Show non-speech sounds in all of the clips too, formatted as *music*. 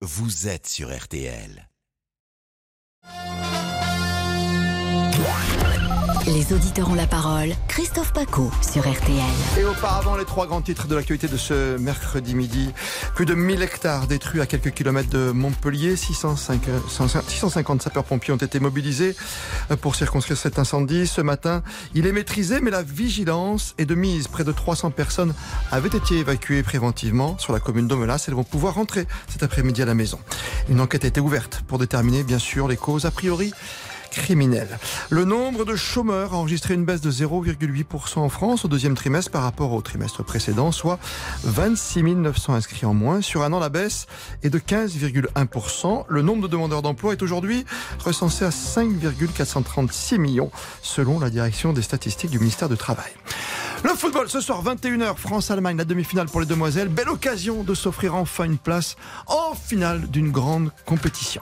vous êtes sur RTL. Les auditeurs ont la parole. Christophe Paco sur RTL. Et auparavant, les trois grands titres de l'actualité de ce mercredi midi. Plus de 1000 hectares détruits à quelques kilomètres de Montpellier. 650 sapeurs-pompiers ont été mobilisés pour circonscrire cet incendie. Ce matin, il est maîtrisé, mais la vigilance est de mise. Près de 300 personnes avaient été évacuées préventivement sur la commune d'Omelas. Elles vont pouvoir rentrer cet après-midi à la maison. Une enquête a été ouverte pour déterminer, bien sûr, les causes. A priori, Le nombre de chômeurs a enregistré une baisse de 0,8% en France au deuxième trimestre par rapport au trimestre précédent, soit 26 900 inscrits en moins. Sur un an, la baisse est de 15,1%. Le nombre de demandeurs d'emploi est aujourd'hui recensé à 5,436 millions, selon la direction des statistiques du ministère du Travail. Le football, ce soir, 21h, France-Allemagne, la demi-finale pour les demoiselles. Belle occasion de s'offrir enfin une place en finale d'une grande compétition.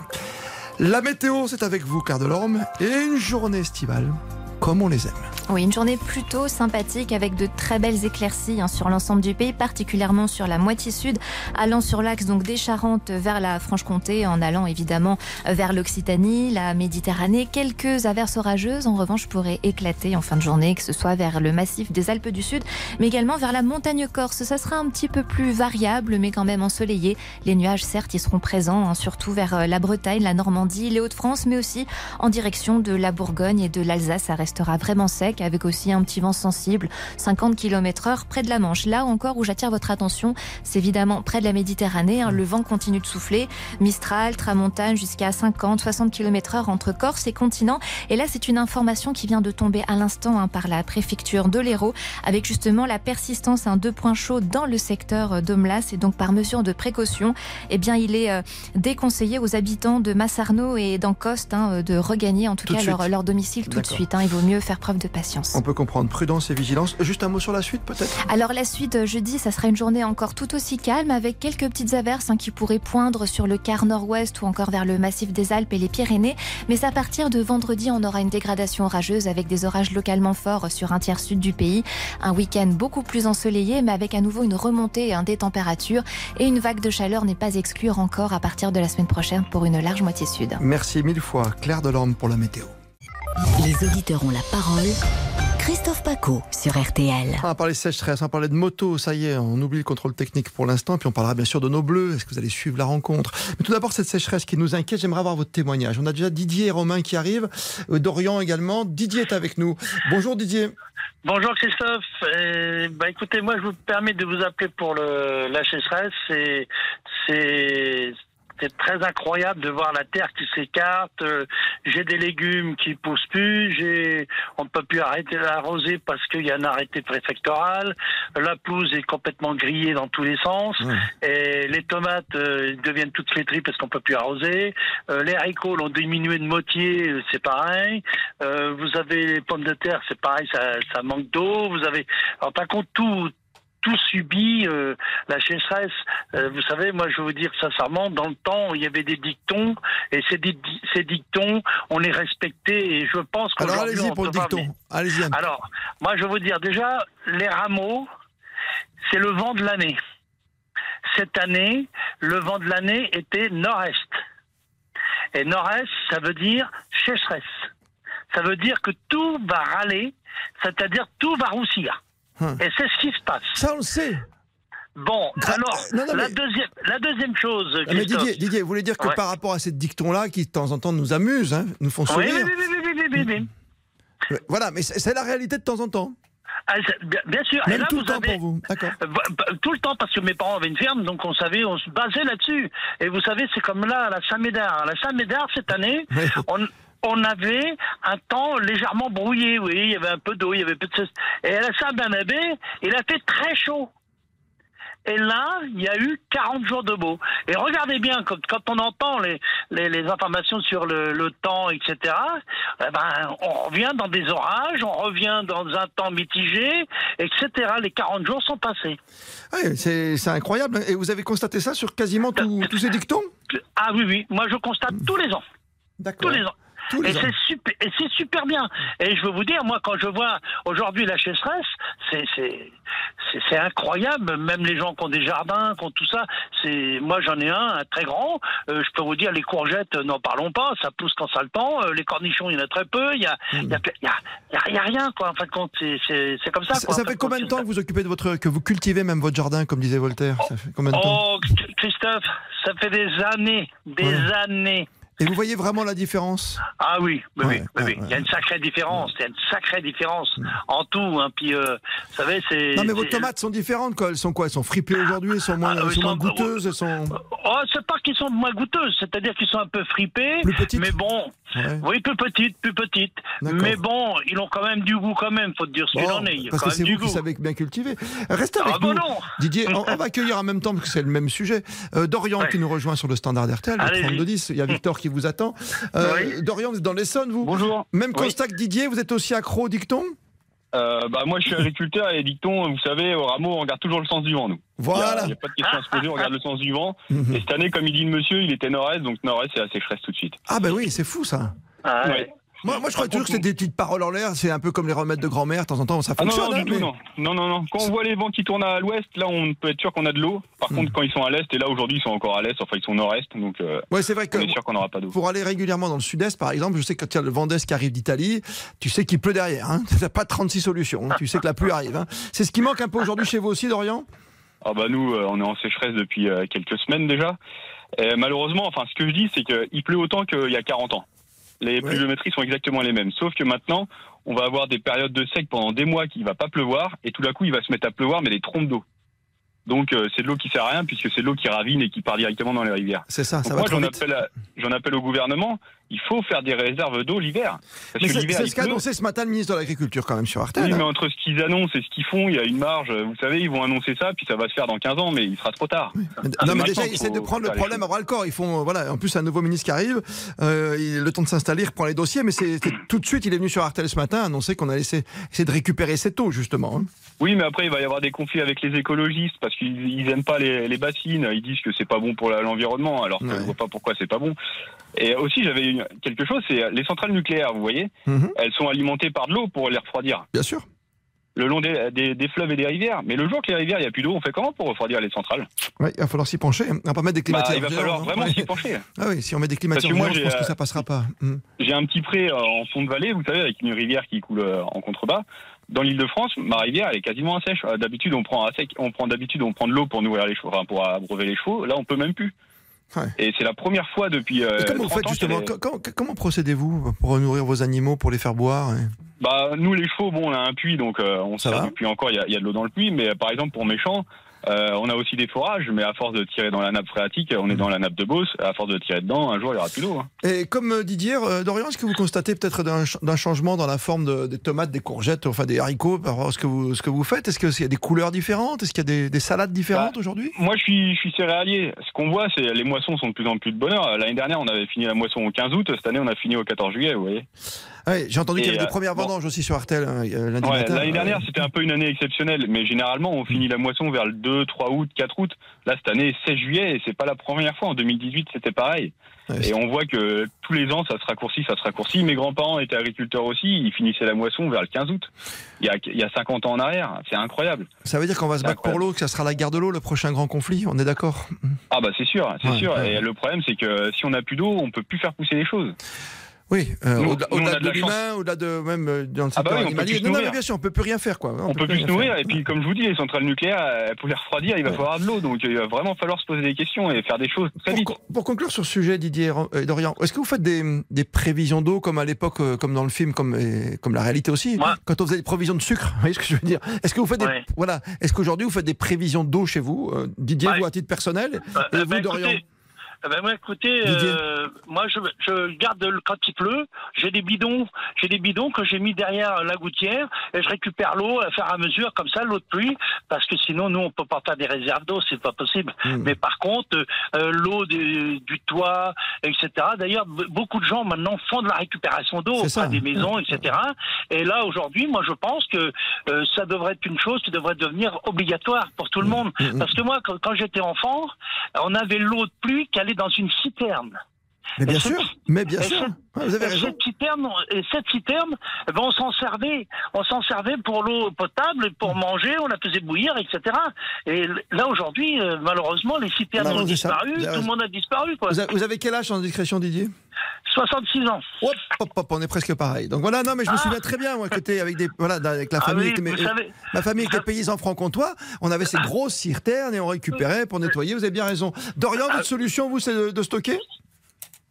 La météo, c'est avec vous, Claire Delorme, et une journée estivale comme on les aime. Oui, une journée plutôt sympathique avec de très belles éclaircies hein, sur l'ensemble du pays, particulièrement sur la moitié sud, allant sur l'axe donc des Charentes vers la Franche-Comté, en allant évidemment vers l'Occitanie, la Méditerranée. Quelques averses orageuses, en revanche, pourraient éclater en fin de journée, que ce soit vers le massif des Alpes du Sud, mais également vers la montagne corse. Ça sera un petit peu plus variable, mais quand même ensoleillé. Les nuages, certes, ils seront présents, hein, surtout vers euh, la Bretagne, la Normandie, les Hauts-de-France, mais aussi en direction de la Bourgogne et de l'Alsace. Restera vraiment sec avec aussi un petit vent sensible, 50 km heure près de la Manche. Là encore où j'attire votre attention, c'est évidemment près de la Méditerranée. Hein. le vent continue de souffler. Mistral, Tramontane jusqu'à 50, 60 km heure entre Corse et continent. Et là, c'est une information qui vient de tomber à l'instant hein, par la préfecture de l'Hérault avec justement la persistance un deux points chauds dans le secteur d'Omlas et donc par mesure de précaution, eh bien, il est euh, déconseillé aux habitants de Massarno et d'Ancoste hein, de regagner en tout, cas leur, domicile tout de suite. il vaut mieux faire preuve de patience. On peut comprendre prudence et vigilance. Juste un mot sur la suite peut-être? Alors la suite, euh, jeudi, ça sera une journée encore tout aussi calme avec quelques petites averses hein, qui pourraient poindre sur le quart nord-ouest ou encore vers le massif des Alpes et les Pyrénées. Mais à partir de vendredi, on aura une dégradation orageuse avec des orages localement forts sur un tiers sud du pays. Un week-end beaucoup plus ensoleillé mais avec à nouveau une remontée hein, des températures et une vague de chaleur n'est pas exclue encore à partir de la semaine prochaine pour une large moitié sud. Merci mille fois Claire Delorme pour la météo. Les auditeurs ont la parole. Christophe Paco sur RTL. On va parler de sécheresse, on va parler de moto, ça y est, on oublie le contrôle technique pour l'instant, puis on parlera bien sûr de nos bleus. Est-ce que vous allez suivre la rencontre? Mais tout d'abord, cette sécheresse qui nous inquiète, j'aimerais avoir votre témoignage. On a déjà Didier et Romain qui arrivent, euh, Dorian également. Didier est avec nous. Bonjour Didier. Bonjour Christophe. bah écoutez, moi je vous permets de vous appeler pour le, la sécheresse. C'est c'est très incroyable de voir la terre qui s'écarte. Euh, j'ai des légumes qui poussent plus. J'ai, on ne peut plus arrêter l'arroser parce qu'il y a un arrêté préfectoral. La pelouse est complètement grillée dans tous les sens. Et les tomates euh, deviennent toutes flétries parce qu'on peut plus arroser. Euh, les haricots ont diminué de moitié, c'est pareil. vous avez les pommes de terre, c'est pareil, ça, ça manque d'eau. Vous avez, en par contre, tout tout subi euh, la sécheresse. Euh, vous savez, moi je veux vous dire sincèrement, dans le temps, il y avait des dictons et ces, ces dictons, on les respectait et je pense que Alors allez-y pour le dicton. Allez-y. Alors, moi je veux vous dire déjà, les rameaux, c'est le vent de l'année. Cette année, le vent de l'année était nord-est. Et nord-est, ça veut dire sécheresse. Ça veut dire que tout va râler, c'est-à-dire tout va roussir. Hum. Et c'est ce qui se passe. Ça, on le sait. Bon, alors, la, deuxième, la deuxième chose. Ah, mais Didier, Didier, vous voulez dire que par rapport à cette dicton-là, qui de temps en temps nous amuse, hein, nous font sourire. Oui, oui, oui, oui, oui, Voilà, mais c'est la réalité de temps en temps. Ah, bien, sûr. Même tout le temps pour vous, d'accord. Euh, tout le temps parce que mes parents avaient une ferme, donc on savait, on se basait là-dessus. Et vous savez, c'est comme là à la Saint-Médard. À la Saint-Médard cette année, on, on avait un temps légèrement brouillé, oui, il y avait un peu d'eau, il y avait peu de... Et à la Saint-Bernabé, il a fait très chaud. Et là, il y a eu 40 jours de beau. Et regardez bien, quand, quand on entend les, les, informations sur le, temps, etc., eh ben, on revient dans des orages, on revient dans un temps mitigé, etc. Les 40 jours sont passés. Oui, c'est incroyable. Et vous avez constaté ça sur quasiment tous ces dictons? Ah oui, oui. Moi, je constate tous les ans. D'accord. Tous les ans. Tous les Et c'est super, super bien. Et je veux vous dire, moi, quand je vois aujourd'hui la sécheresse, c'est, incroyable. Même les gens qui ont des jardins, qui ont tout ça, c'est, moi, j'en ai un, un très grand. Euh, je peux vous dire, les courgettes, n'en parlons pas, ça pousse quand ça le temps. Euh, les cornichons, il y en a très peu. Il y a, il y a, il y a, il y a- il y a rien, quoi. En fin de compte, c'est, comme ça. Ça, quoi. fait combien de temps que vous occupez de votre, que vous cultivez même votre jardin, comme disait Voltaire? Ça fait combien de temps? Oh, Christophe, ça fait des années, des Ouais. années. Et vous voyez vraiment la différence? Ah oui, oui, Ouais, oui, oui, ouais, oui. Il y a une sacrée différence. Il y a une sacrée différence en tout. Hein. Puis, euh, vous savez, c'est. Non, mais vos tomates sont différentes, quoi. Elles sont quoi? Elles sont fripées aujourd'hui Elles sont moins, Ah, elles sont moins sont- goûteuses Elles sont Oh, c'est pas qu'ils sont moins goûteuses, c'est-à-dire qu'ils sont un peu fripés. plus petites Mais bon, Ouais. oui, plus petites, plus. D'accord. Mais bon, ils ont quand même du goût, quand même, faut te dire ce qu'il Bon, en est. Parce que c'est vous du qui goût. savez bien cultiver. Restez avec Ah, bah nous. non Didier, on, on va accueillir en même temps, parce que c'est le même sujet, euh, Dorian Ouais. qui nous rejoint sur le standard RTL, le Allez-y. 3210. Il y a Victor qui vous attend. Euh, Oui. Dorian, vous êtes dans l'Essonne, vous Bonjour. Même Oui. constat que Didier, vous êtes aussi accro au dicton? Euh, bah, moi, je suis agriculteur et dicton, vous savez, au rameau, on regarde toujours le sens du vent, nous. Il Voilà. n'y a, pas de question à se poser, on regarde le sens du vent. Mhm. Et cette année, comme il dit le monsieur, il était nord-est, donc nord-est, c'est la sécheresse tout de suite. Ah ben oui, c'est fou ça. Ah, ouais. Ouais. Moi, moi je crois toujours que c'est des petites paroles en l'air, c'est un peu comme les remèdes de grand-mère, de temps en temps ça Ah non, fonctionne. non, hein, du tout, mais- non. Non, non, non. Quand on voit les vents qui tournent à l'ouest, là, on peut être sûr qu'on a de l'eau. Par Mhm. contre, quand ils sont à l'est, et là, aujourd'hui, ils sont encore à l'est, enfin, ils sont nord-est, donc euh, Ouais, c'est vrai que on est sûr qu'on n'aura pas d'eau. pour aller régulièrement dans le sud-est, par exemple, je sais que quand il y a le vent d'est qui arrive d'Italie, tu sais qu'il pleut derrière. Hein. *laughs* T'as pas 36 solutions. hein. Tu sais que la pluie arrive. hein. C'est ce qui manque un peu aujourd'hui chez vous aussi, Dorian? Ah bah nous, euh, on est en sécheresse depuis euh, quelques semaines déjà. Et malheureusement, enfin, ce que je dis, c'est qu'il pleut autant qu'il y a 40 ans. Les Ouais. pluviométries sont exactement les mêmes. Sauf que maintenant, on va avoir des périodes de sec pendant des mois qu'il va pas pleuvoir, et tout d'un coup, il va se mettre à pleuvoir, mais des trompes d'eau. Donc, euh, c'est de l'eau qui sert à rien, puisque c'est de l'eau qui ravine et qui part directement dans les rivières. C'est ça, ça Donc va moi, j'en appelle, à- j'en appelle au gouvernement. Il faut faire des réserves d'eau l'hiver. Parce Mais que c'est l'hiver, c'est il ce qu'a annoncé ce matin le ministre de l'Agriculture quand même sur RTL. Oui, hein. mais entre ce qu'ils annoncent et ce qu'ils font, il y a une marge. Vous savez, ils vont annoncer ça, puis ça va se faire dans 15 ans, mais il sera trop tard. Non, mais déjà, ils essaient de prendre le problème à bras le corps. Ils font, euh, voilà, en plus, un nouveau ministre qui arrive. Euh, il- le temps de s'installer, il reprend les dossiers, mais c'est c'est tout de suite, il est venu sur RTL ce matin annoncer qu'on allait essayer, essayer de récupérer cette eau, justement. hein. Oui, mais après, il va y avoir des conflits avec les écologistes parce qu'ils ils aiment pas les, les bassines. Ils disent que c'est pas bon pour l'environnement, alors que Ouais. je vois pas pourquoi c'est pas bon. Et aussi, j'avais quelque chose, c'est les centrales nucléaires, vous voyez, Mhm, elles sont alimentées par de l'eau pour les refroidir, bien sûr. le long des, des- des fleuves et des rivières. Mais le jour que les rivières, il n'y a plus d'eau, on fait comment pour refroidir les centrales? Ouais, il va falloir s'y pencher. On va pas mettre des Bah, climatiseurs. Il va falloir hein. vraiment Ouais. s'y pencher. Ah oui, si on met des climatiseurs, moi, je pense que euh, ça passera pas. Mhm. J'ai un petit pré euh, en fond de vallée, vous savez, avec une rivière qui coule euh, en contrebas. Dans l'île de France, ma rivière, elle est quasiment à sèche. Euh, D'habitude, on prend à sec, on prend d'habitude, on prend de l'eau pour nourrir les chevaux, enfin, pour abreuver les chevaux. Là, on peut même plus. Ouais. Et c'est la première fois depuis. euh, Et comment vous 30 faites ans justement qu'elle est- co- co- Comment procédez-vous pour nourrir vos animaux, pour les faire boire et- Bah, nous, les chevaux, bon, on a un puits, donc euh, on Ça sert va du puits encore. Il y, a- il y a de l'eau dans le puits, mais euh, par exemple pour mes champs, euh, on a aussi des forages, mais à force de tirer dans la nappe phréatique, on est dans la nappe de Beauce. À force de tirer dedans, un jour, il y aura plus d'eau. hein. Et comme euh, Didier, euh, Dorian, est-ce que vous constatez peut-être d'un ch- d'un changement dans la forme de- des tomates, des courgettes, enfin des haricots, par rapport à ce que vous, ce que vous faites? Est-ce qu'il y a des couleurs différentes? Est-ce qu'il y a des, des salades différentes Bah, aujourd'hui? Moi, je suis, je suis céréalier. Ce qu'on voit, c'est les moissons sont de plus en plus de bonheur. L'année dernière, on avait fini la moisson au 15 août. Cette année, on a fini au 14 juillet, vous voyez. Ouais, J'ai entendu qu'il y avait des euh, premières bon. vendanges aussi sur RTL hein, euh, lundi Ouais, matin. L'année Euh, dernière, c'était un peu une année exceptionnelle, mais généralement, on finit la moisson vers le 2, 3 août, 4 août. Là, cette année, 16 juillet, et c'est pas la première fois. En 2018, c'était pareil. Ouais, Et on voit que tous les ans, ça se raccourcit, ça se raccourcit. Mes grands-parents étaient agriculteurs aussi, ils finissaient la moisson vers le 15 août. Il y a, il y a 50 ans en arrière, c'est incroyable. Ça veut dire qu'on va se battre pour l'eau, que ça sera la guerre de l'eau, le prochain grand conflit, on est d'accord? Ah bah c'est sûr, c'est Ouais, sûr. ouais. Et le problème, c'est que si on n'a plus d'eau, on peut plus faire pousser les choses. Oui, euh, Nous- au-delà nous, de l'humain, au-delà de même euh, dans le Ah bah secteur oui, animalier. plus se Non, non, mais nourrir. bien sûr, on peut plus rien faire quoi. On, peut plus se nourrir, faire. et puis comme je vous dis, les centrales nucléaires, euh, pour les refroidir, il va Ouais. falloir de l'eau. Donc il va vraiment falloir se poser des questions et faire des choses très Pour, vite. con- pour conclure sur ce sujet, Didier et Dorian, est-ce que vous faites des, des prévisions d'eau comme à l'époque, euh, comme dans le film, comme, et comme la réalité aussi, Ouais. quand on faisait des prévisions de sucre *laughs* Vous voyez ce que je veux dire? Est-ce que vous faites des, Ouais. voilà, est-ce qu'aujourd'hui vous faites des prévisions d'eau chez vous, euh, Didier, Ouais. vous à titre personnel, Euh, et euh, vous, Dorian? écoutez, eh ben, moi, écoutez, euh, moi je, je garde le, quand il pleut, j'ai des bidons, j'ai des bidons que j'ai mis derrière la gouttière et je récupère l'eau à faire à mesure comme ça l'eau de pluie parce que sinon nous on peut pas faire des réserves d'eau, c'est pas possible. Hmm. Mais par contre euh, l'eau du, du toit, etc. D'ailleurs beaucoup de gens maintenant font de la récupération d'eau auprès des maisons, etc. Et là aujourd'hui, moi je pense que euh, ça devrait être une chose qui devrait devenir obligatoire pour tout le monde. Mm, mm. Parce que moi, quand, quand j'étais enfant, on avait l'eau de pluie qui allait dans une citerne. Mais bien sûr, mais bien sûr. cette- Ouais, Vous avez raison. cette citerne, et cette citerne, eh ben, on s'en servait, on s'en servait pour l'eau potable, pour Mm. manger, on la faisait bouillir, etc. Et là aujourd'hui, euh, malheureusement, les citernes Non, ont disparu, tout le monde a disparu, quoi. Vous avez, vous avez quel âge en discrétion, Didier? 66 ans. Hop, hop, hop, on est presque pareil. Donc voilà, non, mais je me Ah. souviens très bien, moi, côté avec des, voilà, avec la Ah famille, oui, mes- vous savez, ma famille paysans franc-comtois, on avait ces grosses citernes et on récupérait pour nettoyer. Vous avez bien raison. Dorian, votre solution, vous, c'est de, de stocker?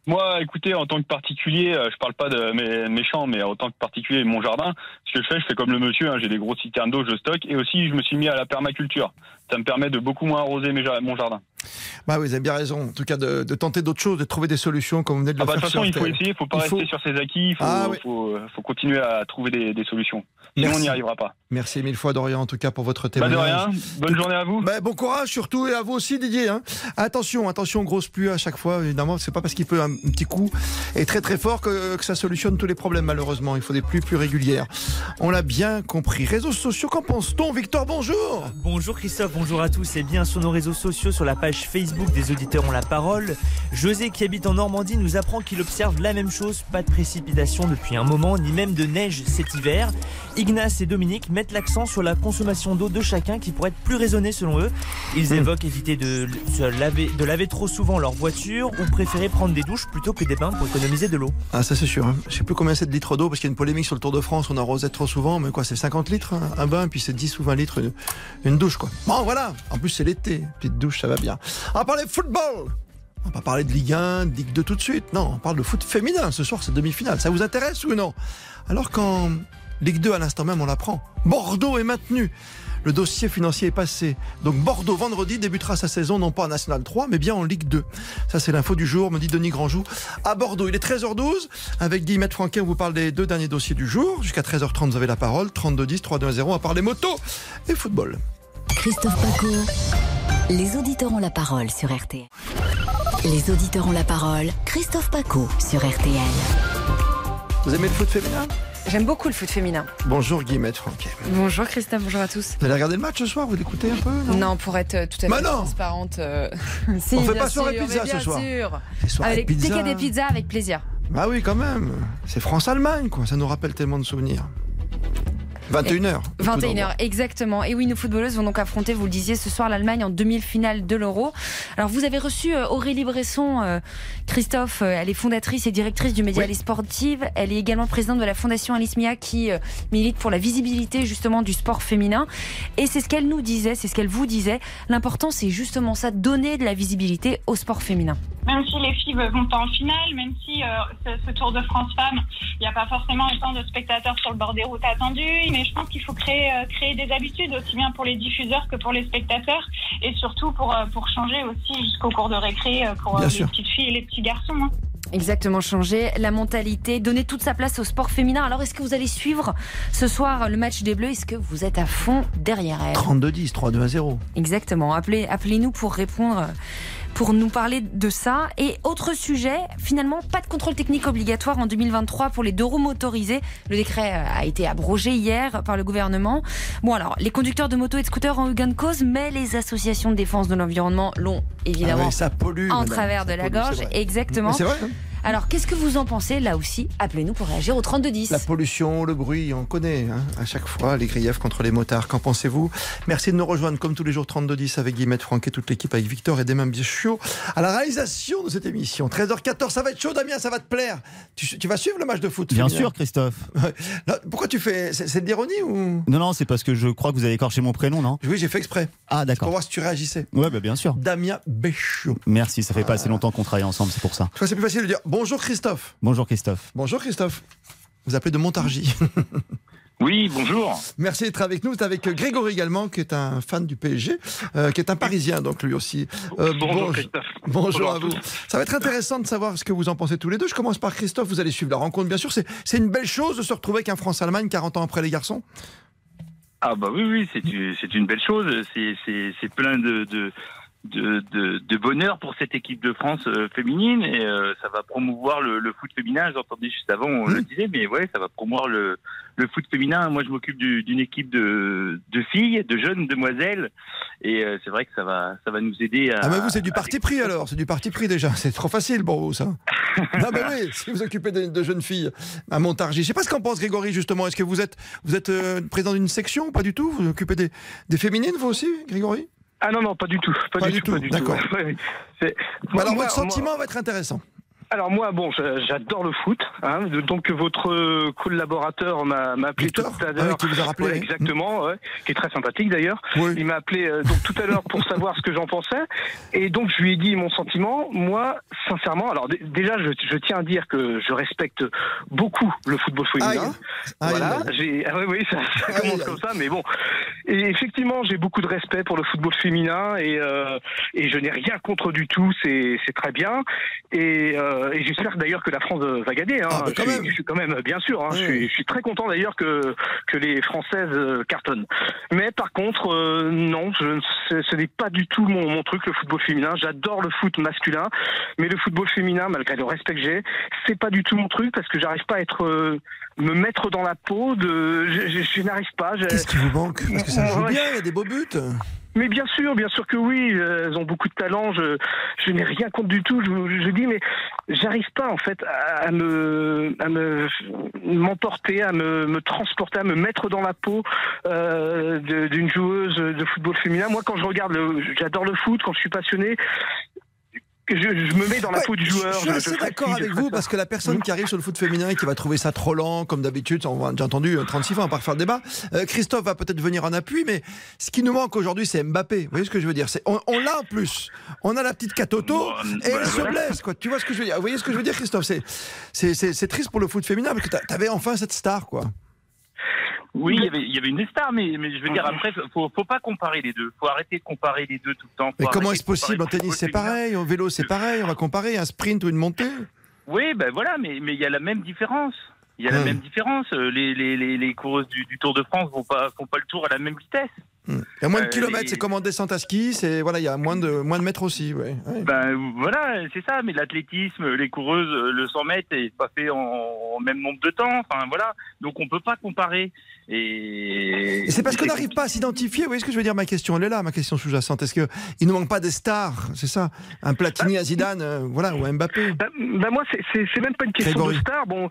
Moi, écoutez, en tant que particulier, euh, je parle pas de mes, mes champs, mais en tant que particulier, mon jardin, ce que je fais, je fais comme le monsieur, hein, j'ai des grosses citernes d'eau, je stocke, et aussi je me suis mis à la permaculture. Ça me permet de beaucoup moins arroser mes mon jardin. Bah oui, vous avez bien raison. En tout cas, de, de tenter d'autres choses, de trouver des solutions, comme vous venez de le Ah bah, de faire toute façon, il faut essayer, il faut pas Il faut- rester sur ses acquis, il faut, Ah oui. faut, euh, faut continuer à trouver des, des solutions. Sinon, on n'y arrivera pas. Merci mille fois, Dorian, en tout cas, pour votre Pas de témoignage. rien, bonne journée à vous. Bah, bon courage surtout et à vous aussi Didier. hein. Attention, attention, grosse pluie à chaque fois. Évidemment, c'est pas parce qu'il peut un, un petit coup et très très fort que, que ça solutionne tous les problèmes. Malheureusement, il faut des pluies plus régulières. On l'a bien compris. Réseaux sociaux, qu'en pense-t-on? Victor, bonjour. Bonjour Christophe, bonjour à tous. Et bien sur nos réseaux sociaux, sur la page Facebook des auditeurs ont la parole, José qui habite en Normandie nous apprend qu'il observe la même chose, pas de précipitation depuis un moment, ni même de neige cet hiver. Ignace et Dominique mettent l'accent sur la consommation d'eau de chacun qui pourrait être plus raisonnée selon eux. Ils évoquent éviter de, se laver, de laver trop souvent leur voiture ou préférer prendre des douches plutôt que des bains pour économiser de l'eau. Ah ça c'est sûr. hein. Je sais plus combien c'est de litres d'eau parce qu'il y a une polémique sur le Tour de France. On arrosait trop souvent, mais quoi c'est 50 litres hein, un bain, puis c'est 10 ou 20 litres une, une douche quoi. Bon voilà. En plus c'est l'été, petite douche ça va bien. On va parler football. On va pas parler de Ligue 1, de Ligue 2 tout de suite. Non, on parle de foot féminin. Ce soir c'est demi-finale. Ça vous intéresse ou non? Alors qu'en Ligue 2 à l'instant même on l'apprend. Bordeaux est maintenu. Le dossier financier est passé. Donc Bordeaux, vendredi, débutera sa saison non pas en National 3, mais bien en Ligue 2. Ça, c'est l'info du jour, me dit Denis Grandjou. À Bordeaux, il est 13h12. Avec Guillemette Franquet, on vous parle des deux derniers dossiers du jour. Jusqu'à 13h30, vous avez la parole. 32-10, 3-2-0. À parler moto et football. Christophe Paco. Les auditeurs ont la parole sur RTL. Les auditeurs ont la parole. Christophe Paco sur RTL. Vous aimez le foot féminin? J'aime beaucoup le foot féminin. Bonjour Guillemette Franquet. Bonjour Christophe, bonjour à tous. Vous allez regarder le match ce soir? Vous l'écoutez un peu? Non, pour être euh, tout à Bah fait transparente. euh, si, On fait bien pas soirée sûr, pizza ce bien soir. sûr. Soirée Avec pizza. des pizzas, avec plaisir. Ah oui, quand même. C'est France-Allemagne, quoi. Ça nous rappelle tellement de souvenirs. 21h. 21h, exactement. Et oui, nos footballeuses vont donc affronter, vous le disiez, ce soir l'Allemagne en demi-finale de l'Euro. Alors, vous avez reçu euh, Aurélie Bresson, euh, Christophe, euh, elle est fondatrice et directrice du média Oui. Les Sportives. Elle est également présidente de la fondation Alice Mia qui euh, milite pour la visibilité justement du sport féminin. Et c'est ce qu'elle nous disait, c'est ce qu'elle vous disait. L'important, c'est justement ça, donner de la visibilité au sport féminin. même si les filles vont pas en finale, même si euh, ce, ce Tour de France femmes, il n'y a pas forcément autant de spectateurs sur le bord des routes attendus, mais je pense qu'il faut créer, euh, créer des habitudes aussi bien pour les diffuseurs que pour les spectateurs et surtout pour, euh, pour changer aussi jusqu'au cours de récré euh, pour Bien sûr. les petites filles et les petits garçons. hein. Exactement, changer la mentalité, donner toute sa place au sport féminin. Alors, est-ce que vous allez suivre ce soir le match des Bleus? Est-ce que vous êtes à fond derrière elle 32-10, 3-2 à 0. Exactement. Appelez, appelez-nous pour répondre, pour nous parler de ça. Et autre sujet, finalement, pas de contrôle technique obligatoire en 2023 pour les deux roues motorisées. Le décret euh, a été abrogé hier par le gouvernement. Bon, alors, les conducteurs de motos et de scooters ont eu gain de cause, mais les associations de défense de l'environnement l'ont évidemment Ah ouais, ça pollue. en madame. travers de la pollue, gorge. Exactement. C'est vrai. hein. Alors, qu'est-ce que vous en pensez Là aussi, appelez-nous pour réagir au 3210. La pollution, le bruit, on connaît hein, à chaque fois les griefs contre les motards. Qu'en pensez-vous Merci de nous rejoindre comme tous les jours 3210 avec Guillemette Franck et toute l'équipe avec Victor et Damien Bichot à la réalisation de cette émission. 13h14, ça va être chaud Damien, ça va te plaire. Tu, tu vas suivre le match de foot Bien sûr, Christophe. *laughs* Pourquoi tu fais C'est de l'ironie ou Non, non, c'est parce que je crois que vous avez écorché mon prénom, non Oui, j'ai fait exprès Ah, pour d'accord. voir si tu réagissais. Ouais, bah, bien sûr. Damien Béchot. Merci, ça fait pas assez longtemps qu'on travaille ensemble, c'est pour ça. Tu vois, c'est plus facile de dire bonjour Christophe. Bonjour, Christophe. Bonjour Christophe. Vous appelez de Montargis. *laughs* Oui, bonjour. Merci d'être avec nous. C'est avec Grégory également, qui est un fan du PSG, euh, qui est un Parisien, donc lui aussi. Euh, Bonjour bonj- Christophe. Bonjour Bonjour à vous. Ça va être intéressant de savoir ce que vous en pensez tous les deux. Je commence par Christophe. Vous allez suivre la rencontre, bien sûr. C'est une belle chose de se retrouver avec un France-Allemagne 40 ans après les garçons. Ah bah oui, oui, c'est une, belle chose. C'est, plein de, de, de, de, de bonheur pour cette équipe de France euh, féminine et euh, ça va promouvoir le, le foot féminin. J'entendais juste avant, on le disait, mais ouais, ça va promouvoir le, le foot féminin. Moi, je m'occupe du- d'une équipe de, de filles, de jeunes demoiselles et euh, c'est vrai que ça va, ça va nous aider à. Ah, mais vous, c'est du parti pris alors. C'est du parti pris déjà. C'est trop facile pour vous, ça. *laughs* Non, mais oui, si vous occupez de, de jeunes filles à Montargis. Je sais pas ce qu'en pense Grégory, justement. Est-ce que vous êtes, vous êtes président d'une section ou pas du tout? Vous occupez des, des féminines, vous aussi, Grégory? Ah non, non, pas du tout. Pas, Pas du, tout. tout, pas du d'accord. *laughs* Ouais, ouais. Bah Alors, moi- votre moi- sentiment va être intéressant. Alors moi, bon, j'adore le foot. Hein, donc votre collaborateur m'a appelé Victor tout à Ah l'heure. oui, rappelé, Ouais, exactement, ouais, qui est très sympathique d'ailleurs. Oui. Il m'a appelé euh, donc tout à l'heure pour *laughs* savoir ce que j'en pensais. Et donc je lui ai dit mon sentiment. Moi, sincèrement, alors dé- déjà, je, je tiens à dire que je respecte beaucoup le football féminin. Voilà, Aïe. j'ai ah oui, oui, ça, ça commence comme ça, mais bon. Et effectivement, j'ai beaucoup de respect pour le football féminin et euh, et je n'ai rien contre du tout. C'est c'est très bien. Et, euh, et j'espère d'ailleurs que la France euh, va gagner. Hein. Ah, bah, je, suis, même. je suis quand même, bien sûr. Hein, je, suis, je suis très content d'ailleurs que que les Françaises euh, cartonnent. Mais par contre, euh, non, je, ce, n'est pas du tout mon, mon truc le football féminin. J'adore le foot masculin, mais le football féminin, malgré le respect que j'ai, c'est pas du tout mon truc parce que j'arrive pas à être euh, me mettre dans la peau de. Je, je- je n'arrive pas. Qu'est-ce qui vous manque? Parce que ça joue Ouais. bien, il y a des beaux buts. Mais bien sûr, bien sûr que oui, elles ont beaucoup de talent. Je, je n'ai rien contre du tout. Je, je dis, mais j'arrive pas en fait à, me, à me m'emporter, à me, me transporter, à me mettre dans la peau euh, d'une joueuse de football féminin. Moi, quand je regarde, j'adore le foot. Quand je suis passionné, je, je me mets dans la Ouais, peau du joueur. Je suis assez d'accord avec vous parce que la personne qui arrive sur le foot féminin et qui va trouver ça trop lent, comme d'habitude, on a déjà entendu euh, 36 fois, on va pas refaire le débat. Euh, Christophe va peut-être venir en appui, mais ce qui nous manque aujourd'hui, c'est Mbappé. Vous voyez ce que je veux dire? On, on l'a en plus. On a la petite Catoto Bon, et bah, elle se voilà. blesse. Quoi. Tu vois ce que je veux dire? Vous voyez ce que je veux dire, Christophe? C'est triste pour le foot féminin parce que t'a- t'avais enfin cette star, quoi. Oui, il y avait, il y avait une star, mais, mais je veux dire, après, faut, faut pas comparer les deux. Faut arrêter de comparer les deux tout le temps. Faut Mais comment est-ce possible En tennis, c'est pareil. Au vélo, c'est pareil. On va comparer un sprint ou une montée. Oui, ben voilà, mais mais il y a la même différence. Il y a la Hum. même différence. Euh, Les, les, les, les coureuses du, du Tour de France vont pas font pas le tour à la même vitesse. Hmm. Il y a moins de Euh, kilomètres. C'est comme en descente à ski. C'est voilà, il y a moins de moins de mètres aussi. Ouais. Ouais. Ben voilà, c'est ça. Mais l'athlétisme, les coureuses, euh, le 100 mètres est pas fait en, en même nombre de temps. Enfin voilà, donc on peut pas comparer. Et, Et c'est parce qu'on n'arrive pas à s'identifier. Vous voyez ce que je veux dire Ma question, elle est là, ma question sous-jacente. Est-ce qu'il ne manque pas des stars C'est ça? Un Platini à Zidane, euh, voilà, ou un Mbappé Bah, bah, moi, c'est- même pas une question Grégory. de star. Bon,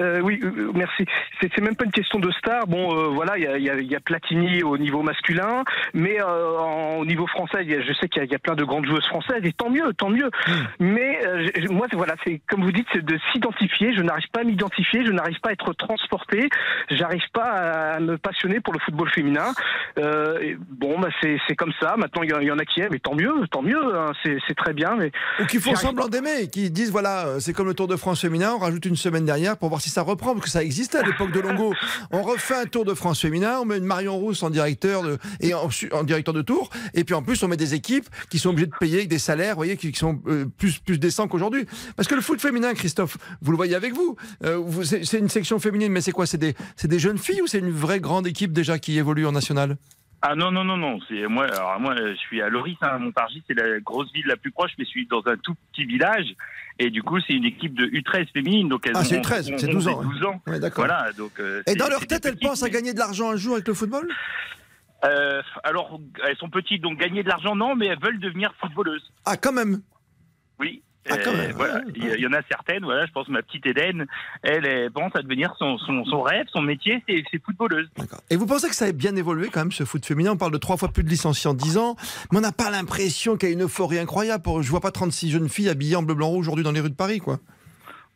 euh, oui, euh, merci. C'est même pas une question de star. Bon, voilà, il y a, y y Platini au niveau masculin, mais en- au niveau français, il y a- je sais qu'il y, a- plein de grandes joueuses françaises, et tant mieux, tant mieux. Mais euh, j'ai- moi, voilà, c'est comme vous dites, c'est de s'identifier. Je n'arrive pas à m'identifier, je n'arrive pas à être transporté, j'arrive pas à me passionner pour le football féminin. Euh, et bon, bah, c'est comme ça. Maintenant, il y, en- il y en a qui aiment, et tant mieux, tant mieux. hein, c'est très bien, mais Ou qui font semblant d'aimer, qui disent voilà, euh, c'est comme le Tour de France féminin, on rajoute une semaine derrière pour voir si ça reprend, parce que ça existait à l'époque de Longo. *laughs* On refait un Tour de France féminin, on met une Marion Rousse en directeur de, et en, directeur de tour, et puis en plus on met des équipes qui sont obligées de payer avec des salaires, vous voyez, qui, qui sont euh, plus plus décents qu'aujourd'hui. Parce que le foot féminin, Christophe, vous le voyez avec vous, euh, vous- c'est une section féminine, mais c'est quoi? C'est des c'est des jeunes filles ou c'est une vraie grande équipe déjà qui évolue en national Ah non non non non, c'est moi alors moi je suis à Loris, hein, Montargis c'est la grosse ville la plus proche, mais je suis dans un tout petit village et du coup c'est une équipe de U13 féminine donc elles Ah, c'est ont U13, c'est 11 12 et ans, 12 ans. Ouais, d'accord. Voilà donc. euh, Et dans leur tête, elles pensent à gagner de l'argent un jour avec le football? Euh, alors, elles sont petites, donc gagner de l'argent, non, mais elles veulent devenir footballeuses. Ah, quand même? Oui. Ah, quand Euh, même, voilà. ouais, Il y, en a certaines, voilà, je pense ma petite Eden, elle, elle pense à devenir son, son, son rêve, son métier, c'est footballeuse. Et vous pensez que ça a bien évolué quand même ce foot féminin? On parle de trois fois plus de licenciés en 10 ans, mais on n'a pas l'impression qu'il y a une euphorie incroyable. Pour... Je vois pas 36 jeunes filles habillées en bleu blanc rouge aujourd'hui dans les rues de Paris, quoi.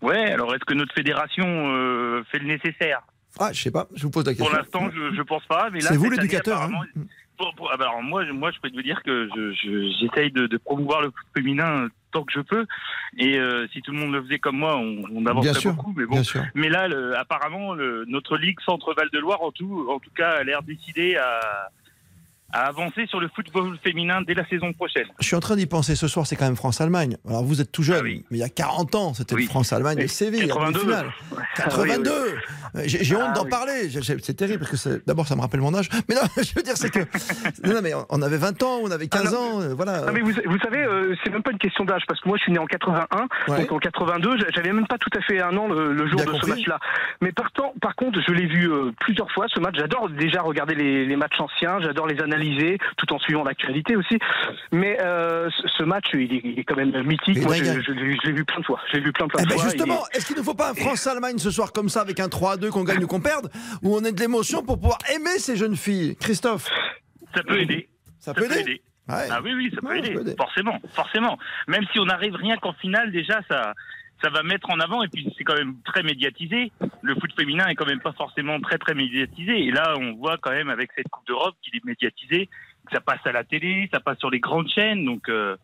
Ouais, alors est-ce que notre fédération euh, fait le nécessaire? Ah, je sais pas, je vous pose la question. Pour l'instant, je, je pense pas. mais là, C'est vous l'éducateur, hein pour- ah bah alors moi, je- moi, je peux vous dire que je- je- j'essaye de, de promouvoir le foot féminin tant que je peux. Et euh, si tout le monde le faisait comme moi, on, on avancerait sûr, beaucoup. Mais bon, mais là, le- apparemment, le- notre ligue Centre Val de Loire, en tout, en tout cas, a l'air décidée à, à avancer sur le football féminin dès la saison prochaine. Je suis en train d'y penser ce soir, c'est quand même France-Allemagne. Alors vous êtes tout jeune, mais il y a 40 ans, c'était Ah Oui. France-Allemagne et Séville, la 82. demi-finale. Ouais. 82 Ah oui, Euh, J'ai j'ai honte Ah d'en parler, c'est terrible parce que d'abord ça me rappelle mon âge. *laughs* Mais non, *laughs* je veux dire, c'est que. Non, mais on- avait 20 ans, on avait 15 ans, euh, voilà. Non, mais vous, vous savez, euh, c'est même pas une question d'âge, parce que moi je suis né en 81, Ouais. donc en 82, j'a- j'avais même pas tout à fait un an le, le jour Bien de compris. ce match-là. Mais par, temps- par contre, je l'ai vu euh, plusieurs fois, ce match. J'adore déjà regarder les, les matchs anciens, j'adore les analyses analyser tout en suivant l'actualité aussi. Mais euh, ce- match, il est, il est quand même mythique. Moi, je, l'ai je l'ai vu plein de fois. Je l'ai vu plein, plein Eh de ben fois. justement, est-ce qu'il ne faut pas un France-Allemagne ce soir comme ça avec un 3-2 qu'on gagne ou qu'on perde Où on ait de l'émotion pour pouvoir aimer ces jeunes filles Christophe? Ça peut aider. Ça peut aider? Ouais. Ah oui, oui, ça peut Ouais, ça aider. peut aider. Forcément, forcément. Même si on arrive rien qu'en finale, déjà, ça, ça va mettre en avant. Et puis, c'est quand même très médiatisé. Le foot féminin est quand même pas forcément très, très médiatisé. Et là, on voit quand même avec cette Coupe d'Europe qu'il est médiatisé. que Ça passe à la télé, ça passe sur les grandes chaînes. Donc, euh,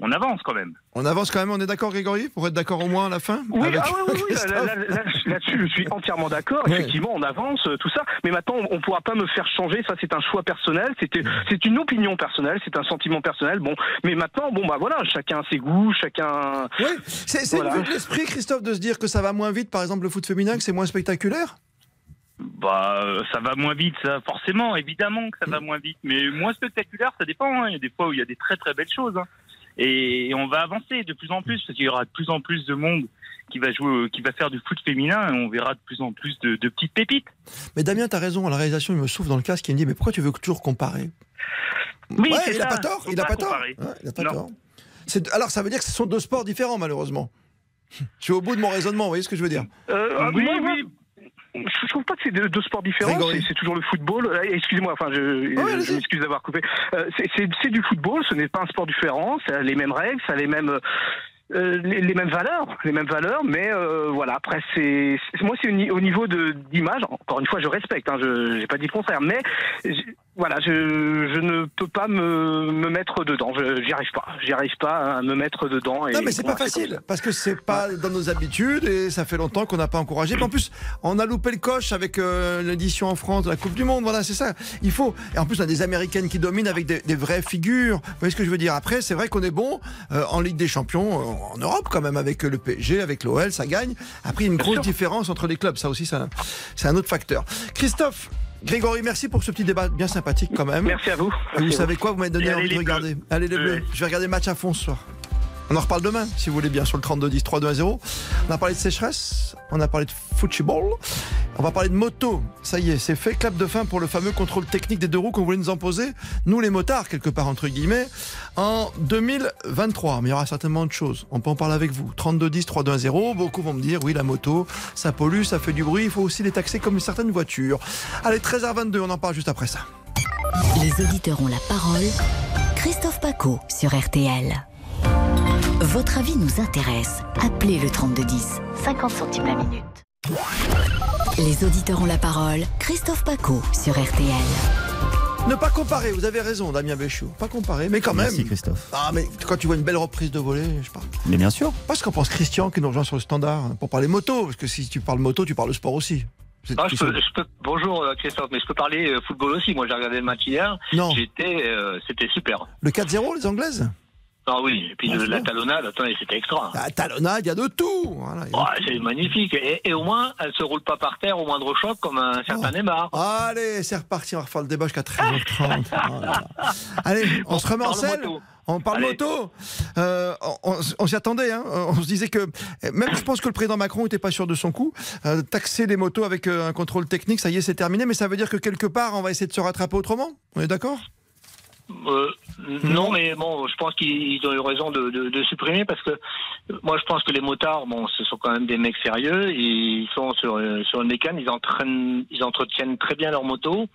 on avance quand même. On avance quand même, on est d'accord Grégory Pour être d'accord au moins à la fin Oui, Avec ah oui, oui, oui, Christophe là- là- là- là-dessus, je suis entièrement d'accord. Ouais. Effectivement, on avance, euh, tout ça. Mais maintenant, on ne pourra pas me faire changer. Ça, c'est un choix personnel. C'était, c'est une opinion personnelle. C'est un sentiment personnel. Bon, mais maintenant, bon, bah voilà, chacun a ses goûts, chacun. Oui, c'est c'est Voilà. de l'esprit, Christophe, de se dire que ça va moins vite, par exemple, le foot féminin, que c'est moins spectaculaire? Bah, euh, ça va moins vite, ça, forcément, évidemment que ça va moins vite, mais moins spectaculaire, ça dépend. hein. Il y a des fois où il y a des très très belles choses, hein. Et on va avancer de plus en plus parce qu'il y aura de plus en plus de monde qui va jouer, qui va faire du foot féminin, et on verra de plus en plus de, de petites pépites. Mais Damien, t'as raison, à la réalisation, il me souffle dans le casque, il me dit, mais pourquoi tu veux toujours comparer Oui, Ouais, il a ça. pas tort, il a pas pas tort. comparer. Ouais, il a pas Non. tort. C'est- Alors ça veut dire que ce sont deux sports différents, malheureusement. *laughs* Je suis au bout de mon raisonnement, vous voyez ce que je veux dire Euh, ah, Oui, moi, moi, oui. Je trouve pas que c'est deux, deux sports différents. C'est toujours le football. Euh, Excusez-moi, enfin, je, ouais, je m'excuse d'avoir coupé. Euh, c'est- c'est c'est du football. Ce n'est pas un sport différent. Ça a les mêmes règles, ça a les mêmes. euh, les, les mêmes valeurs, les mêmes valeurs, mais euh, voilà. Après, c'est moi, c'est au ni- au niveau de d'image. Encore une fois, je respecte. Hein, je j'ai pas dit le contraire, mais voilà, je, je ne peux pas me, me mettre dedans. Je j'y arrive pas. J'y arrive pas à me mettre dedans. Et Non, mais c'est bon, pas facile, parce que c'est pas dans nos habitudes et ça fait longtemps qu'on n'a pas encouragé. Puis en plus, on a loupé le coche avec euh, l'édition en France de la Coupe du Monde. Voilà, c'est ça. Il faut. Et en plus, on a des Américaines qui dominent avec des, des vraies figures. Vous voyez ce que je veux dire? Après, c'est vrai qu'on est bon euh, en Ligue des Champions, euh, en Europe quand même, avec le PSG, avec l'OL, ça gagne. Après, il y a une grosse différence entre les clubs. Ça aussi, c'est un autre facteur. Christophe. Grégory, merci pour ce petit débat bien sympathique quand même. Merci à vous. Merci vous savez quoi Vous m'avez donné envie de Bleus. regarder. Allez les bleus. Je vais regarder le match à fond ce soir. On en reparle demain, si vous voulez bien, sur le 32-10, 3-2 à 0. On a parlé de sécheresse, on a parlé de football, on va parler de moto. Ça y est, c'est fait. Clap de fin pour le fameux contrôle technique des deux roues qu'on voulait nous imposer, nous les motards, quelque part, entre guillemets, en 2023. Mais il y aura certainement autre chose. On peut en parler avec vous. 32-10, 3-2 à 0. Beaucoup vont me dire, oui, la moto, ça pollue, ça fait du bruit, il faut aussi les taxer comme certaines voitures. Allez, 13h22, on en parle juste après ça. Les auditeurs ont la parole. Christophe Paco sur RTL. Votre avis nous intéresse. Appelez le 3210, 50 centimes la minute. Les auditeurs ont la parole. Christophe Paco sur RTL. Ne pas comparer, vous avez raison, Damien Béchou. Pas comparer, mais quand même. Merci Christophe. Ah, mais quand tu vois une belle reprise de volée, je parle. Mais bien sûr. Pas ce qu'en pense Christian qui nous rejoint sur le standard hein, pour parler moto, parce que si tu parles moto, tu parles sport aussi. Ah, je peux, je peux- bonjour euh, Christophe, mais je peux parler euh, football aussi. Moi, j'ai regardé le match hier. Non. J'étais, euh, c'était super. Le 4-0, les Anglaises? Ah oui, et puis Ah, le- c'est la talonnade, attendez, c'était extra. La talonnade, il y a de tout. Voilà, Ah, c'est magnifique. Et, et au moins, elle se roule pas par terre au moindre choc comme un certain Oh. Neymar. Allez, c'est reparti, on va refaire le débat jusqu'à 13h30. *laughs* Oh là là. Allez, on se remet en selle moto. On parle Allez. moto. Euh, on on s'y attendait. Hein. On se disait que, même je pense que le président Macron n'était pas sûr de son coup. Euh, taxer les motos avec euh, un contrôle technique, ça y est, c'est terminé. Mais ça veut dire que quelque part, on va essayer de se rattraper autrement. On est d'accord? Euh, non, mais bon, je pense qu'ils ont eu raison de, de- de supprimer parce que euh, moi, je pense que les motards, bon, ce sont quand même des mecs sérieux. Ils sont sur, euh, sur une mécane, ils, entraînent, ils entretiennent très bien leur moto.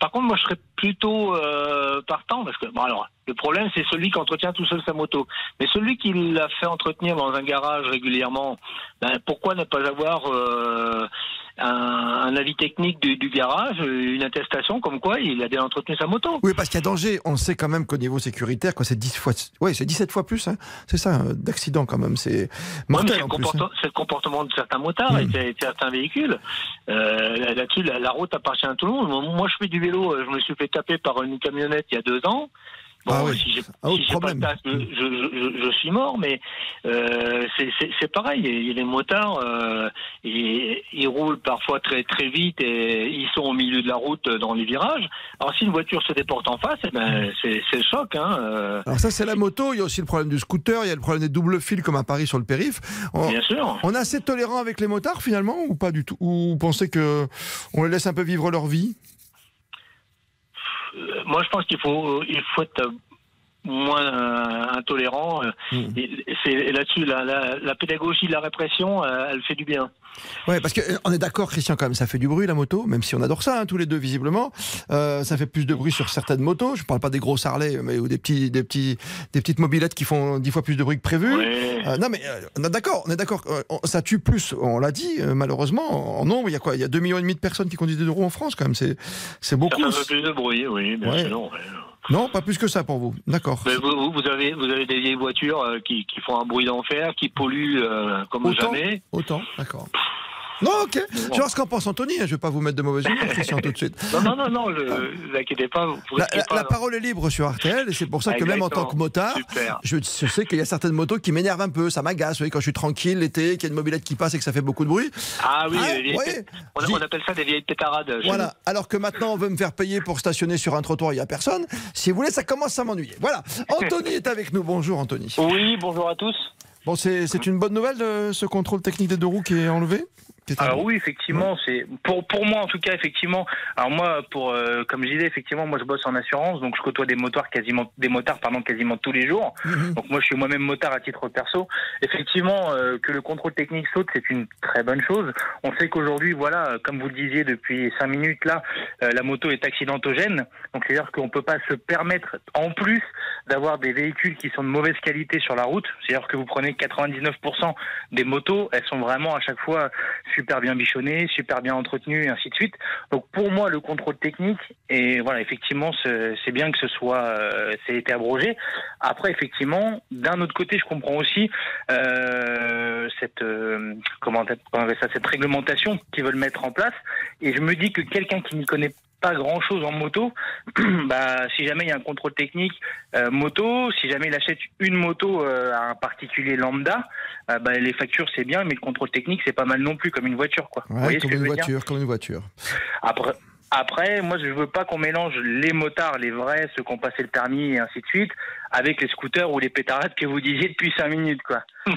Par contre, moi, je serais plutôt euh, partant parce que, bon, alors, le problème, c'est celui qui entretient tout seul sa moto. Mais celui qui l'a fait entretenir dans un garage régulièrement, ben, pourquoi ne pas avoir euh, un, un avis technique du, du garage, une attestation comme quoi il a bien entretenu sa moto? Oui, parce qu'il y a danger. On sait quand même qu'au niveau sécuritaire, quoi, c'est 10 fois, ouais, c'est 17 fois plus. hein. C'est ça, euh, d'accident quand même. C'est Ouais, mortel c'est le, comportement- hein. c'est le comportement de certains motards et Mm. de de certains véhicules. Euh, Là-dessus, la, route appartient à tout le monde. Moi, moi, je fais du vélo. euh, Je me suis fait taper par une camionnette il y a deux ans. Bon, Ah oui, si j'ai si j'ai pas de taxe, je, je- je- je suis mort, mais euh, c'est- pareil. Les motards, euh, ils, ils roulent parfois très très vite et ils sont au milieu de la route euh, dans les virages. Alors si une voiture se déporte en face, eh ben, c'est c'est le choc. Hein, euh, Alors ça, c'est la moto. Il y a aussi le problème du scooter. Il y a le problème des doubles fils comme à Paris sur le périph. On, bien sûr. on est assez tolérant avec les motards finalement ou pas du tout? Ou vous pensez que on les laisse un peu vivre leur vie? Moi, je pense qu'il faut, il faut être moins euh, intolérant. euh, et C'est là-dessus, la, la, la pédagogie de la répression, euh, elle fait du bien. Ouais, parce qu'on est d'accord, Christian, quand même, ça fait du bruit la moto, même si on adore ça, hein, tous les deux visiblement. Euh, ça fait plus de bruit sur certaines motos. Je parle pas des gros Harley, mais ou des petits, des petits, des petites mobilettes qui font dix fois plus de bruit que prévu. Euh, non, mais euh, on est d'accord, on est d'accord. euh, on- ça tue plus, on l'a dit, euh, malheureusement. En nombre, il y a quoi? Il y a 2 millions et demi de personnes qui conduisent des deux roues en France, quand même. C'est, c'est beaucoup. Ça fait plus de bruit, oui, bien Ouais. sûr. ouais. Non, pas plus que ça pour vous. D'accord. Mais vous, avez, vous avez des vieilles voitures euh, qui, qui font un bruit d'enfer, qui polluent euh, comme Autant, jamais. autant, d'accord. Non, ok. Je vais voir ce qu'en pense Anthony. hein. Je vais pas vous mettre de mauvaise humeur, Christian, tout de suite. Non, non, non, non, ne vous inquiétez pas. Vous La, risquez la- pas, la non. parole est libre sur RTL et c'est pour ça que même en tant que motard, je, je sais qu'il y a certaines motos qui m'énervent un peu, ça m'agace. Vous voyez, quand je suis tranquille l'été, qu'il y a une mobilette qui passe et que ça fait beaucoup de bruit. Ah oui, Ah, les ouais. on, on appelle ça des vieilles pétarades. Voilà. Alors que maintenant on veut me faire payer pour stationner sur un trottoir, il y a personne. Si vous voulez, ça commence à m'ennuyer. Voilà. *laughs* Anthony est avec nous. Bonjour Anthony. Oui, bonjour à tous. Bon, c'est c'est une bonne nouvelle de ce contrôle technique des deux roues qui est enlevé? Alors enlevé oui, effectivement, c'est pour pour moi en tout cas effectivement. Alors moi, pour euh, comme je disais, effectivement, moi je bosse en assurance, donc je côtoie des motards quasiment des motards pardon quasiment tous les jours. Mhm. Donc moi je suis moi-même motard à titre perso. Effectivement, euh, que le contrôle technique saute, c'est une très bonne chose. On sait qu'aujourd'hui, voilà, comme vous le disiez depuis cinq minutes là, euh, la moto est accidentogène. Donc c'est-à-dire qu'on peut pas se permettre en plus d'avoir des véhicules qui sont de mauvaise qualité sur la route. C'est-à-dire que vous prenez 99% des motos, elles sont vraiment à chaque fois super bien bichonnées, super bien entretenues et ainsi de suite. Donc pour moi, le contrôle technique, et voilà, effectivement, c'est bien que ce soit, euh, c'est été abrogé. Après, effectivement, d'un autre côté, je comprends aussi euh, cette, euh, comment appelle ça, cette réglementation qu'ils veulent mettre en place. Et je me dis que quelqu'un qui n'y connaît pas grand chose en moto, *clears throat* bah, si jamais il y a un contrôle technique euh, moto, si jamais il achète une moto euh, à un particulier lambda, euh, bah, les factures c'est bien, mais le contrôle technique c'est pas mal non plus comme une voiture. Quoi. Vous voyez comme une voiture, comme une voiture. après, après, moi, je veux pas qu'on mélange les motards, les vrais, ceux qui ont passé le permis et ainsi de suite, avec les scooters ou les pétarades que vous disiez depuis cinq minutes, quoi. *laughs*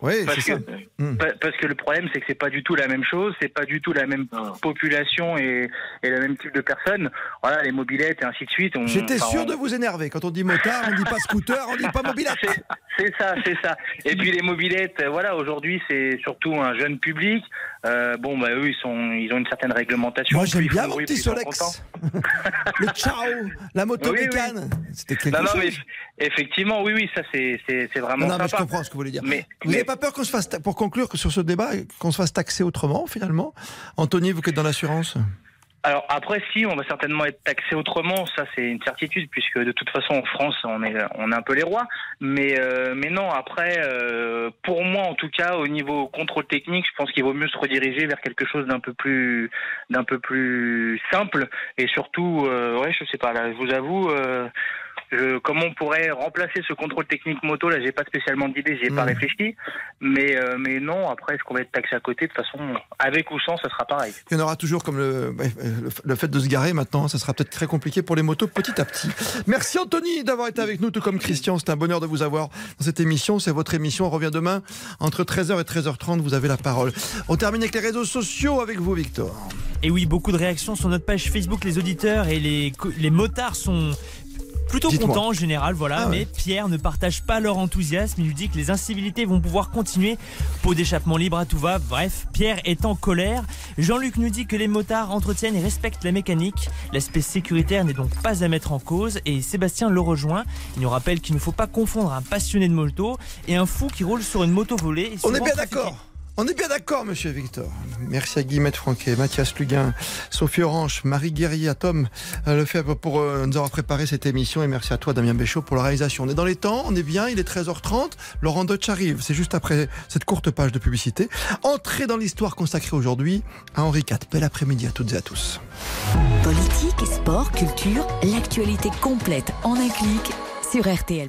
Oui, parce c'est que, ça. Hmm. pa- Parce que le problème, c'est que c'est pas du tout la même chose, c'est pas du tout la même population et, et le même type de personnes. Voilà, les mobilettes et ainsi de suite. J'étais sûr on- de vous énerver. Quand on dit motard, on dit pas scooter, on dit pas mobilette. c'est- ça, c'est ça. Et puis les mobilettes, euh, voilà, aujourd'hui c'est surtout un jeune public. Euh, bon, bah eux, ils sont, ils ont une certaine réglementation. Moi, j'aime bien mon petit Solex. Le ciao, la moto Oui. C'était quelque Non, non, chose. mais effectivement, oui, oui, ça c'est c'est c'est vraiment Non, non, mais je sympa. comprends ce que vous voulez dire. Mais, Vous n'avez pas peur qu'on se fasse, ta- pour conclure sur ce débat, qu'on se fasse taxer autrement, finalement? Anthony, vous qui êtes dans l'assurance? Alors après, si, on va certainement être taxé autrement, ça c'est une certitude, puisque de toute façon en France, on est, on est un peu les rois. Mais, euh, mais non, après, euh, pour moi en tout cas, au niveau contrôle technique, je pense qu'il vaut mieux se rediriger vers quelque chose d'un peu plus, d'un peu plus simple, et surtout, euh, ouais, je sais pas, là, je vous avoue. Euh, comment on pourrait remplacer ce contrôle technique moto Là, j'ai pas spécialement d'idée, j'y ai pas Mhm. réfléchi. Mais, euh, mais non, après, est-ce qu'on va être taxé à côté De toute façon, avec ou sans, ça sera pareil. Il y en aura toujours comme le, ouais, le, fait de se garer maintenant, ça sera peut-être très compliqué pour les motos petit à petit. Merci Anthony d'avoir été avec nous, tout comme Christian. C'est un bonheur de vous avoir dans cette émission. C'est votre émission. On revient demain entre 13h et 13h30. Vous avez la parole. On termine avec les réseaux sociaux avec vous, Victor. Et oui, beaucoup de réactions sur notre page Facebook. Les auditeurs et les, les motards sont plutôt contents en général, voilà. Ah ouais. Mais Pierre ne partage pas leur enthousiasme. Il nous dit que les incivilités vont pouvoir continuer. Pot d'échappement libre à tout va. Bref, Pierre est en colère. Jean-Luc nous dit que les motards entretiennent et respectent la mécanique. L'aspect sécuritaire n'est donc pas à mettre en cause. Et Sébastien le rejoint. Il nous rappelle qu'il ne faut pas confondre un passionné de moto et un fou qui roule sur une moto volée. et On est bien d'accord. On est bien d'accord, monsieur Victor. Merci à Guillemette Franquet, Mathias Luguin, Sophie Orange, Marie Guerrier, à Tom euh, Lefebvre pour euh, nous avoir préparé cette émission. Et merci à toi, Damien Béchaud, pour la réalisation. On est dans les temps, on est bien, il est 13h30. Laurent Deutsch arrive. C'est juste après cette courte page de publicité. Entrée dans l'histoire consacrée aujourd'hui à Henri IV. Bel après-midi à toutes et à tous. Politique, sport, culture, l'actualité complète en un clic sur RTL.